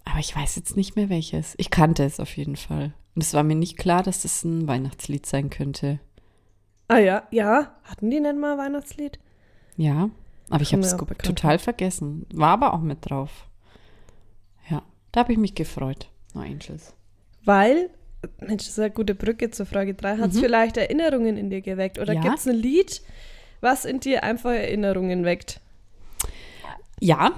Aber ich weiß jetzt nicht mehr welches. Ich kannte es auf jeden Fall. Und es war mir nicht klar, dass das ein Weihnachtslied sein könnte. Ah ja, ja. Hatten die nicht mal ein Weihnachtslied? Ja, aber ich habe es total vergessen. War aber auch mit drauf. Ja, da habe ich mich gefreut. No Angels. Weil, Mensch, das ist eine gute Brücke zur Frage 3. Hat es vielleicht Erinnerungen in dir geweckt? Oder Mhm. Ja. gibt es ein Lied, was in dir einfach Erinnerungen weckt? Ja,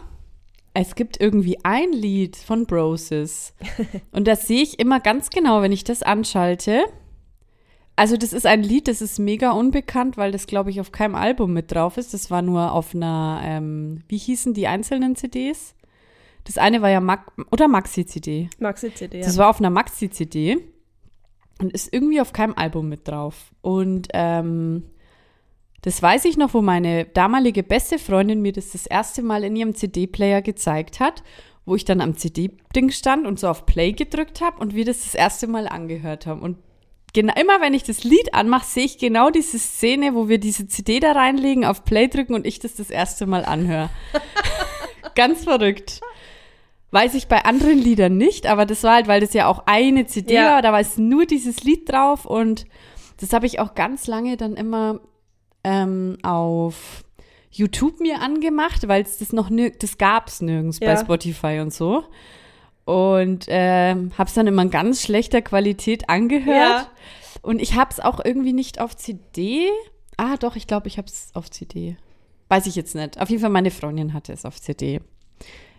es gibt irgendwie ein Lied von Broses. Und das sehe ich immer ganz genau, wenn ich das anschalte. Also das ist ein Lied, das ist mega unbekannt, weil das, glaube ich, auf keinem Album mit drauf ist. Das war nur auf einer, ähm, wie hießen die einzelnen CDs? Das eine war ja Mag oder Maxi-CD. Maxi-CD, ja. Das war auf einer Maxi-CD und ist irgendwie auf keinem Album mit drauf. Und ähm, das weiß ich noch, wo meine damalige beste Freundin mir das das erste Mal in ihrem CD-Player gezeigt hat, wo ich dann am CD-Ding stand und so auf Play gedrückt habe und wir das das erste Mal angehört haben. Und genau, immer wenn ich das Lied anmache, sehe ich genau diese Szene, wo wir diese CD da reinlegen, auf Play drücken und ich das das erste Mal anhöre. Ganz verrückt. Weiß ich bei anderen Liedern nicht, aber das war halt, weil das ja auch eine CD Ja. war, da war es nur dieses Lied drauf und das habe ich auch ganz lange dann immer ähm, auf YouTube mir angemacht, weil es das noch nir das gab es nirgends bei Ja. Spotify und so. Und ähm, habe es dann immer in ganz schlechter Qualität angehört. Ja. Und ich habe es auch irgendwie nicht auf CD. Ah, doch, ich glaube, ich habe es auf CD. Weiß ich jetzt nicht. Auf jeden Fall, meine Freundin hatte es auf CD.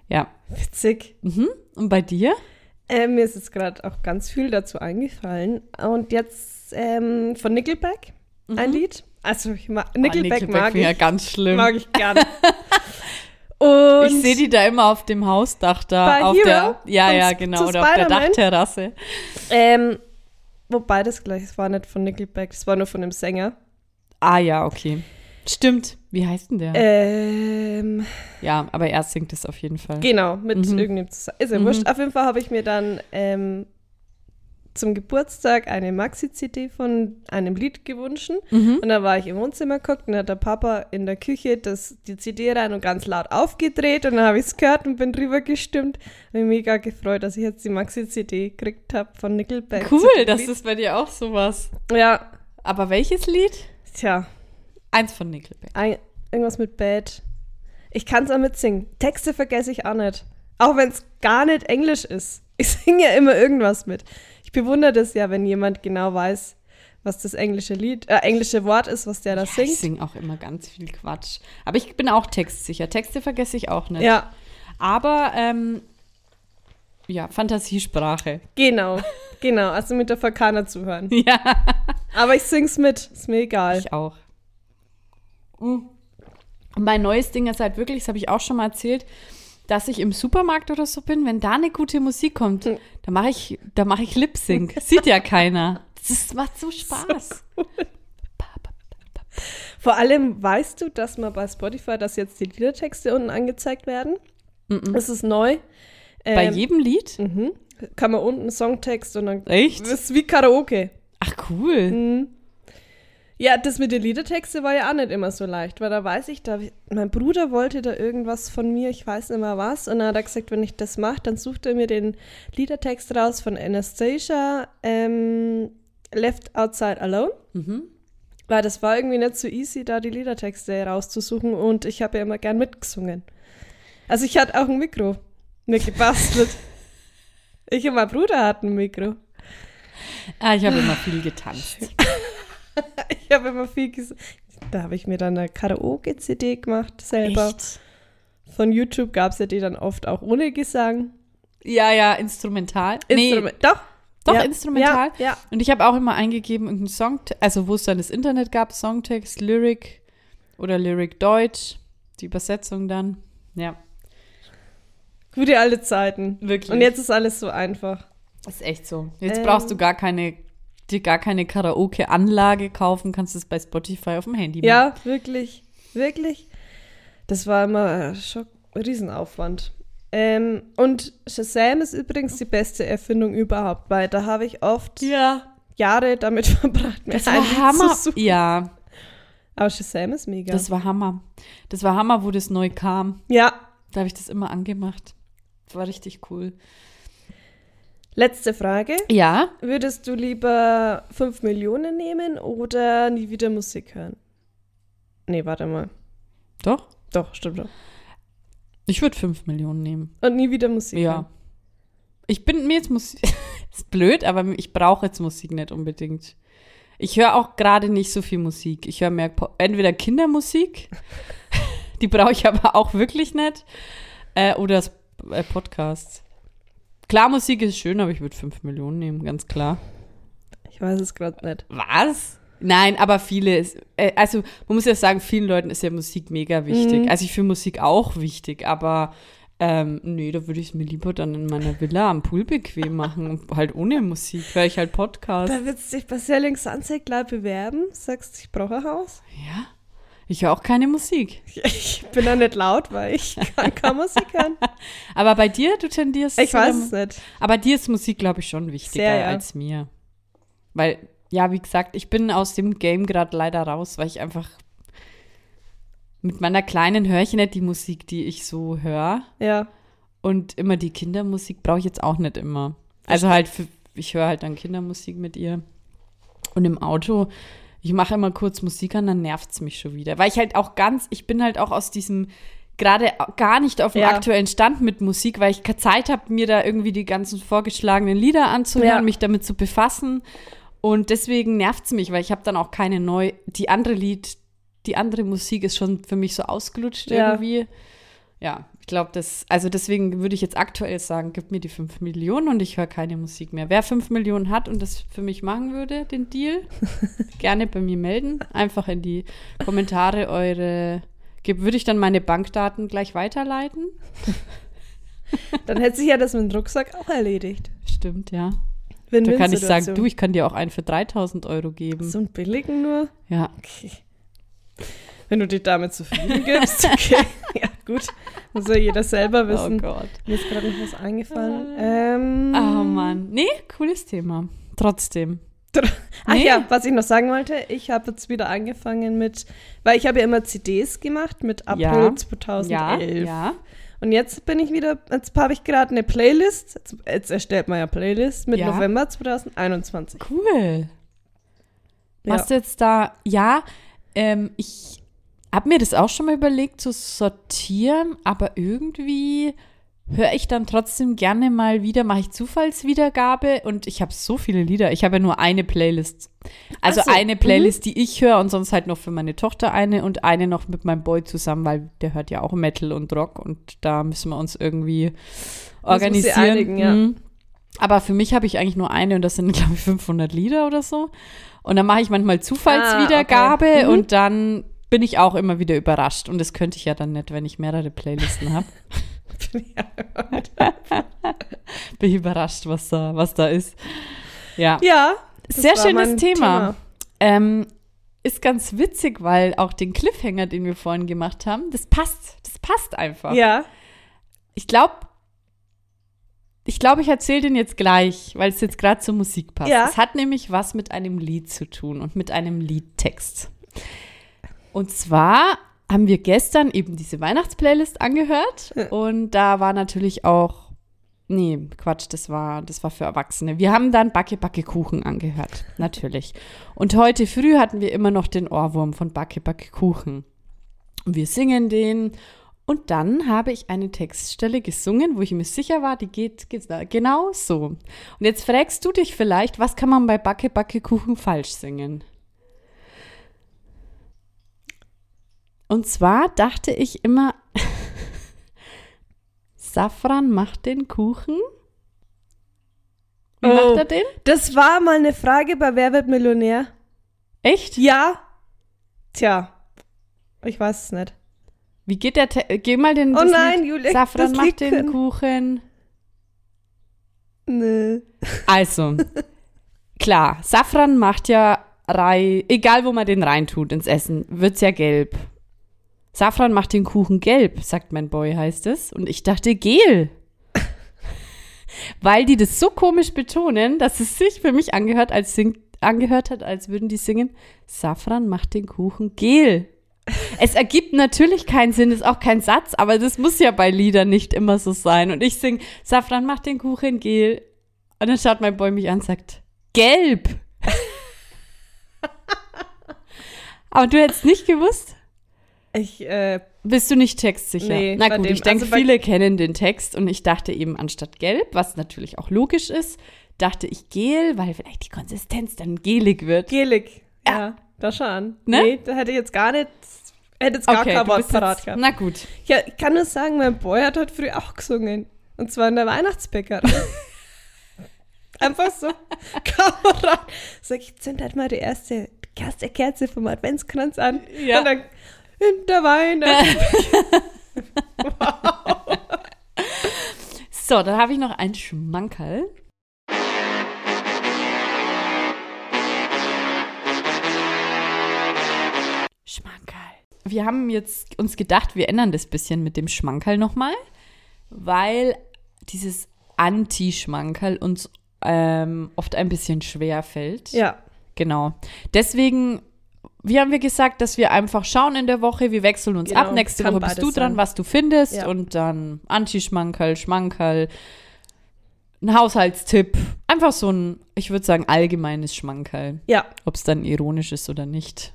Ja. Witzig. Mhm. Und bei dir? Äh, mir ist jetzt gerade auch ganz viel dazu eingefallen. Und jetzt ähm, von Nickelback ein Lied. Also ich mag, Nickelback, mag, Mhm. ja ich, ganz schlimm. mag ich gern. Und ich sehe die da immer auf dem Hausdach da. Auf Hero? der, ja, ja, genau. Oder auf der? Dachterrasse. ähm, wobei das gleich, es war nicht von Nickelback, es war nur von dem Sänger. Ah ja, okay. Stimmt. Wie heißt denn der? Ähm, ja, aber er singt es auf jeden Fall. genau, mit Mhm. irgendeinem zusammen. Ist ja Mhm. wurscht. Auf jeden Fall habe ich mir dann ähm, zum Geburtstag eine Maxi-CD von einem Lied gewünscht. Mhm. Und dann war ich im Wohnzimmer geguckt und hat der Papa in der Küche das, die CD rein und ganz laut aufgedreht und dann habe ich es gehört und bin drüber gestimmt. Mich mega gefreut, dass ich jetzt die Maxi-CD gekriegt habe von Nickelback. Cool, das ist bei dir auch sowas. Ja, Aber welches Lied? tja, Eins von Nickelback. ein, irgendwas mit Bad. Ich kann es auch mitsingen. Texte vergesse ich auch nicht. Auch wenn es gar nicht Englisch ist. Ich singe ja immer irgendwas mit. Ich bewundere das ja, wenn jemand genau weiß, was das englische Lied, äh, englische Wort ist, was der da Ja, singt. ich singe auch immer ganz viel Quatsch. Aber ich bin auch textsicher. Texte vergesse ich auch nicht. Ja, Aber, ähm, ja, Fantasiesprache. genau. genau. Also mit der Vulkaner zuhören. Ja, Aber ich sing's mit. Ist mir egal. ich auch. Und mein neues Ding ist halt wirklich, das habe ich auch schon mal erzählt, dass ich im Supermarkt oder so bin, wenn da eine gute Musik kommt, Hm. da mache ich, da mache ich Lip Sync. Sieht ja keiner. Das macht so Spaß. Vor allem weißt du, dass man bei Spotify, dass jetzt die Liedertexte unten angezeigt werden. Das ist neu. Bei Ähm, jedem Lied? mhm. Kann man unten Songtext und dann. Echt? Das ist wie Karaoke. Ach cool. Ja, das mit den Liedertexte war ja auch nicht immer so leicht, weil da weiß ich, da, mein Bruder wollte da irgendwas von mir, ich weiß nicht mehr was, und dann hat er gesagt, wenn ich das mache, dann sucht er mir den Liedertext raus von Anastasia, ähm, Left Outside Alone. Mhm. Weil das war irgendwie nicht so easy, da die Liedertexte rauszusuchen und ich habe ja immer gern mitgesungen. Also ich hatte auch ein Mikro mir gebastelt. ich und mein Bruder hatten ein Mikro. Ah, ich habe immer viel getanzt. Ich habe immer viel ges Da habe ich mir dann eine Karaoke-CD gemacht selber. Echt? Von YouTube gab es ja die dann oft auch ohne Gesang. Ja, ja, instrumental. Instrument. Doch. Doch, ja. instrumental. Ja, ja. Und ich habe auch immer eingegeben, irgendeinen Song, also wo es dann das Internet gab, Songtext, Lyric oder Lyric Deutsch, die Übersetzung dann. Ja, Gute alte Zeiten. wirklich. Und jetzt ist alles so einfach. ist echt so. Jetzt Ähm. brauchst du gar keine, dir gar keine Karaoke-Anlage kaufen, kannst es bei Spotify auf dem Handy machen. Ja, wirklich. Wirklich. Das war immer äh, schon ein Riesenaufwand. Ähm, und Shazam ist übrigens die beste Erfindung überhaupt, weil da habe ich oft Ja. Jahre damit verbracht, mir Das ein war Hammer. zu suchen. Ja, Aber Shazam ist mega. das war Hammer. Das war Hammer, wo das neu kam. ja, Da habe ich das immer angemacht. Das war richtig cool. Letzte Frage. Ja, Würdest du lieber 5 Millionen nehmen oder nie wieder Musik hören? Nee, warte mal. doch. Doch, stimmt doch. Ich würde 5 Millionen nehmen. Und nie wieder Musik hören. Ja. Ich bin mir jetzt Musik. ist blöd, aber ich brauche jetzt Musik nicht unbedingt. Ich höre auch gerade nicht so viel Musik. Ich höre mehr entweder Kindermusik, die brauche ich aber auch wirklich nicht, äh, oder das, äh, Podcasts. Klar, Musik ist schön, aber ich würde 5 Millionen nehmen, ganz klar. Ich weiß es gerade nicht. Was? Nein, aber viele, ist, äh, also man muss ja sagen, vielen Leuten ist ja Musik mega wichtig. Mhm. Also ich finde Musik auch wichtig, aber ähm, nee, da würde ich es mir lieber dann in meiner Villa am Pool bequem machen und halt ohne Musik, höre ich halt Podcast. Da willst du dich bei Selling Sunset gleich bewerben? Sagst, ich brauche ein Haus? Ja, ich höre auch keine Musik. Ich bin da nicht laut, weil ich kann kaum Musik hören. Aber bei dir, du tendierst Ich weiß es nicht. Aber dir ist Musik, glaube ich, schon wichtiger Sehr, ja. als mir. Weil, ja, wie gesagt, ich bin aus dem Game gerade leider raus, weil ich einfach mit meiner Kleinen höre ich nicht die Musik, die ich so höre. Ja. Und immer die Kindermusik brauche ich jetzt auch nicht immer. Also halt, für, ich höre halt dann Kindermusik mit ihr. Und im Auto, ich mache immer kurz Musik an, dann nervt es mich schon wieder. Weil ich halt auch ganz, ich bin halt auch aus diesem, gerade gar nicht auf dem Ja. aktuellen Stand mit Musik, weil ich keine Zeit habe, mir da irgendwie die ganzen vorgeschlagenen Lieder anzuhören, Ja. mich damit zu befassen. Und deswegen nervt es mich, weil ich habe dann auch keine neu, die andere Lied, die andere Musik ist schon für mich so ausgelutscht Ja. irgendwie. Ja, glaube, das, also deswegen würde ich jetzt aktuell sagen, gib mir die 5 Millionen und ich höre keine Musik mehr. Wer 5 Millionen hat und das für mich machen würde, den Deal, gerne bei mir melden. Einfach in die Kommentare eure, würde ich dann meine Bankdaten gleich weiterleiten? Dann hätte sich ja das mit dem Rucksack auch erledigt. Stimmt, ja. Da Win-win kann ich sagen, du, ich kann dir auch einen für 3000 Euro geben. So einen billigen nur? Ja, Okay. Wenn du dich damit zufrieden gibst, okay. ja, gut. Muss ja jeder selber oh wissen. Gott. Mir ist gerade noch was eingefallen. Ähm, Oh Mann. Nee, cooles Thema. Trotzdem. Ach Nee. ja, was ich noch sagen wollte, ich habe jetzt wieder angefangen mit, weil ich habe ja immer CDs gemacht mit April Ja. 2011. Ja, ja. Und jetzt bin ich wieder, jetzt habe ich gerade eine Playlist, jetzt, jetzt erstellt man ja Playlist mit Ja. November 2021. Cool. Ja. Machst du jetzt da, ja, ähm, ich habe mir das auch schon mal überlegt zu sortieren, aber irgendwie höre ich dann trotzdem gerne mal wieder, mache ich Zufallswiedergabe und ich habe so viele Lieder. Ich habe ja nur eine Playlist. Also so, eine Playlist, die ich höre und sonst halt noch für meine Tochter eine und eine noch mit meinem Boy zusammen, weil der hört ja auch Metal und Rock und da müssen wir uns irgendwie organisieren. einigen, ja. Mhm. Aber für mich habe ich eigentlich nur eine und das sind, glaube ich, 500 Lieder oder so. Und dann mache ich manchmal Zufallswiedergabe Ah, okay. Mhm. und dann bin ich auch immer wieder überrascht. Und das könnte ich ja dann nicht, wenn ich mehrere Playlisten habe. Bin ich überrascht, was da, was da ist. Ja. ja. Sehr schönes mein Thema. Ähm, ist ganz witzig, weil auch den Cliffhanger, den wir vorhin gemacht haben, das passt. Das passt einfach. Ja. Ich glaube, ich glaube, ich erzähle den jetzt gleich, weil es jetzt gerade zur Musik passt. Ja. Es hat nämlich was mit einem Lied zu tun und mit einem Liedtext. Und zwar haben wir gestern eben diese Weihnachtsplaylist angehört und da war natürlich auch Nee, Quatsch, das war, das war für Erwachsene. Wir haben dann Backe Backe Kuchen angehört, natürlich. Und heute früh hatten wir immer noch den Ohrwurm von Backe Backe Kuchen. Und wir singen den und dann habe ich eine Textstelle gesungen, wo ich mir sicher war, die geht, geht genau so. Und jetzt fragst du dich vielleicht, was kann man bei Backe Backe Kuchen falsch singen? Und zwar dachte ich immer, Safran macht den Kuchen. Wie Oh. macht er den? Das war mal eine Frage bei Wer wird Millionär? Echt? Ja. Tja. Ich weiß es nicht. Wie geht der? Te Geh mal den. Oh nein. Julia, Safran macht den können- Kuchen. Nö. Also, klar, Safran macht ja Rei, egal wo man den reintut ins Essen, wird's ja gelb. Safran macht den Kuchen gelb, sagt mein Boy, heißt es. Und ich dachte gel. Weil die das so komisch betonen, dass es sich für mich angehört, als sing angehört hat, als würden die singen, Safran macht den Kuchen gel. Es ergibt natürlich keinen Sinn, ist auch kein Satz, aber das muss ja bei Liedern nicht immer so sein. Und ich sing, Safran macht den Kuchen gel. Und dann schaut mein Boy mich an und sagt, gelb. aber du hättest nicht gewusst? Ich, äh, Bist du nicht textsicher? Nee, Na gut, dem- ich denke, also viele kennen den Text und ich dachte eben anstatt gelb, was natürlich auch logisch ist, dachte ich gel, weil vielleicht die Konsistenz dann gelig wird. gelig. Ja. Ja. Da schon. Ne? Nee, da hätte ich jetzt gar nicht, hätte jetzt gar Okay, kein Wort parat gehabt. na gut. Ja, ich kann nur sagen, mein Boy hat heute früh auch gesungen. Und zwar in der Weihnachtsbäckerei. Einfach so. Kam rein. Sag ich, zünd halt mal die erste, die erste Kerze vom Adventskranz an. Ja. Und dann in der Weihnachtsbäckerei. So, dann habe ich noch ein Schmankerl. Schmankerl. Wir haben jetzt uns gedacht, wir ändern das bisschen mit dem Schmankerl nochmal, weil dieses Anti-Schmankerl uns ähm, oft ein bisschen schwer fällt. ja. Genau. Deswegen, wie haben wir gesagt, dass wir einfach schauen in der Woche, wir wechseln uns Genau, ab. Nächste Woche bist du dran, sein. was du findest Ja. und dann Anti-Schmankerl, Schmankerl, ein Haushaltstipp. Einfach so ein, ich würde sagen, allgemeines Schmankerl. Ja. Ob es dann ironisch ist oder nicht,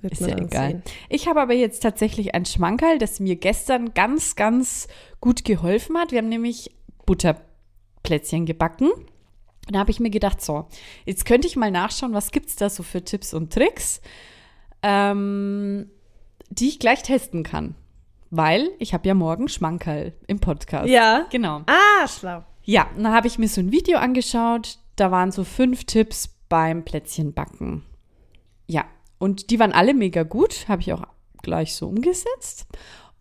Wird ist ja egal. sehen. Ich habe aber jetzt tatsächlich ein Schmankerl, das mir gestern ganz, ganz gut geholfen hat. Wir haben nämlich Butterplätzchen gebacken. Und da habe ich mir gedacht, so, jetzt könnte ich mal nachschauen, was gibt es da so für Tipps und Tricks, ähm, die ich gleich testen kann. Weil ich habe ja morgen Schmankerl im Podcast. Ja. Genau. Ah, schlau. Ja, und dann habe ich mir so ein Video angeschaut. Da waren so fünf Tipps beim Plätzchenbacken. Ja, und die waren alle mega gut. Habe ich auch gleich so umgesetzt.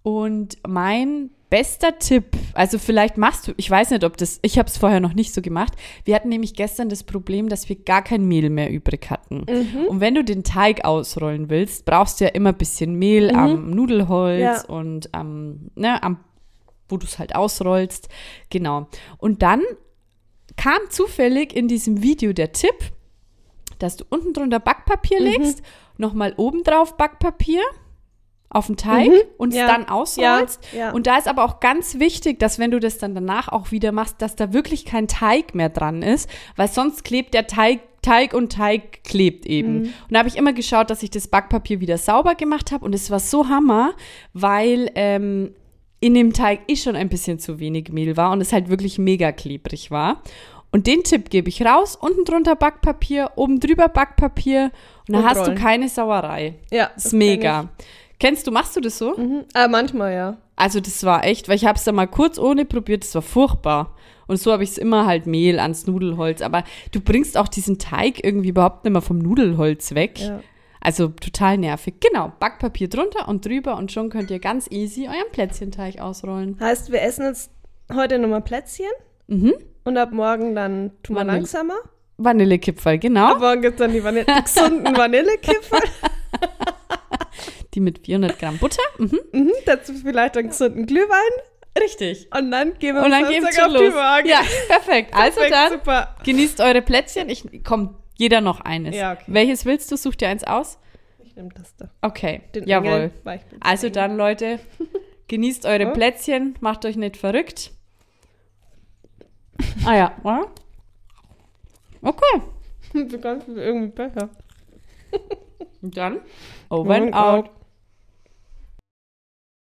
Und mein bester Tipp, also vielleicht machst du, ich weiß nicht, ob das, ich habe es vorher noch nicht so gemacht. Wir hatten nämlich gestern das Problem, dass wir gar kein Mehl mehr übrig hatten. Und wenn du den Teig ausrollen willst, brauchst du ja immer ein bisschen Mehl am Nudelholz Ja. und am, ne, am wo du es halt ausrollst. Genau. Und dann kam zufällig in diesem Video der Tipp, dass du unten drunter Backpapier legst, nochmal oben drauf Backpapier auf den Teig und es Ja. dann ausrollst. Ja, ja. Und da ist aber auch ganz wichtig, dass wenn du das dann danach auch wieder machst, dass da wirklich kein Teig mehr dran ist, weil sonst klebt der Teig Teig und Teig klebt eben. Und da habe ich immer geschaut, dass ich das Backpapier wieder sauber gemacht habe und es war so Hammer, weil ähm, in dem Teig eh schon ein bisschen zu wenig Mehl war und es halt wirklich mega klebrig war. Und den Tipp gebe ich raus, unten drunter Backpapier, oben drüber Backpapier und dann Und hast rollen. du keine Sauerei. Ja, Ist das kenn mega. Kennst du, machst du das so? Mhm. Ah, manchmal, ja. Also das war echt, weil ich habe es da mal kurz ohne probiert, das war furchtbar. Und so habe ich es immer halt Mehl ans Nudelholz. Aber du bringst auch diesen Teig irgendwie überhaupt nicht mehr vom Nudelholz weg. Ja. Also total nervig. Genau, Backpapier drunter und drüber und schon könnt ihr ganz easy euren Plätzchenteig ausrollen. Heißt, wir essen jetzt heute nochmal Plätzchen Mhm. und ab morgen dann tun wir Vanille- langsamer. Vanillekipferl, genau. Ab morgen gibt es dann die, Vanille die gesunden Vanillekipferl. Die mit 400 Gramm Butter. Mhm. mhm, dazu vielleicht einen gesunden Glühwein. Richtig. Und dann gehen wir Und dann auf die los. Ja, perfekt. Also Perfekt, dann Super. genießt eure Plätzchen. Ich komm, jeder noch eines. Ja, okay. Welches willst du? Such dir eins aus. Ich nehme das da. Okay. Den Jawohl. Engel, Also Engel. dann, Leute, genießt eure Ja. Plätzchen, macht euch nicht verrückt. Ah ja? Okay. Du kannst irgendwie besser. Und dann over and out. out.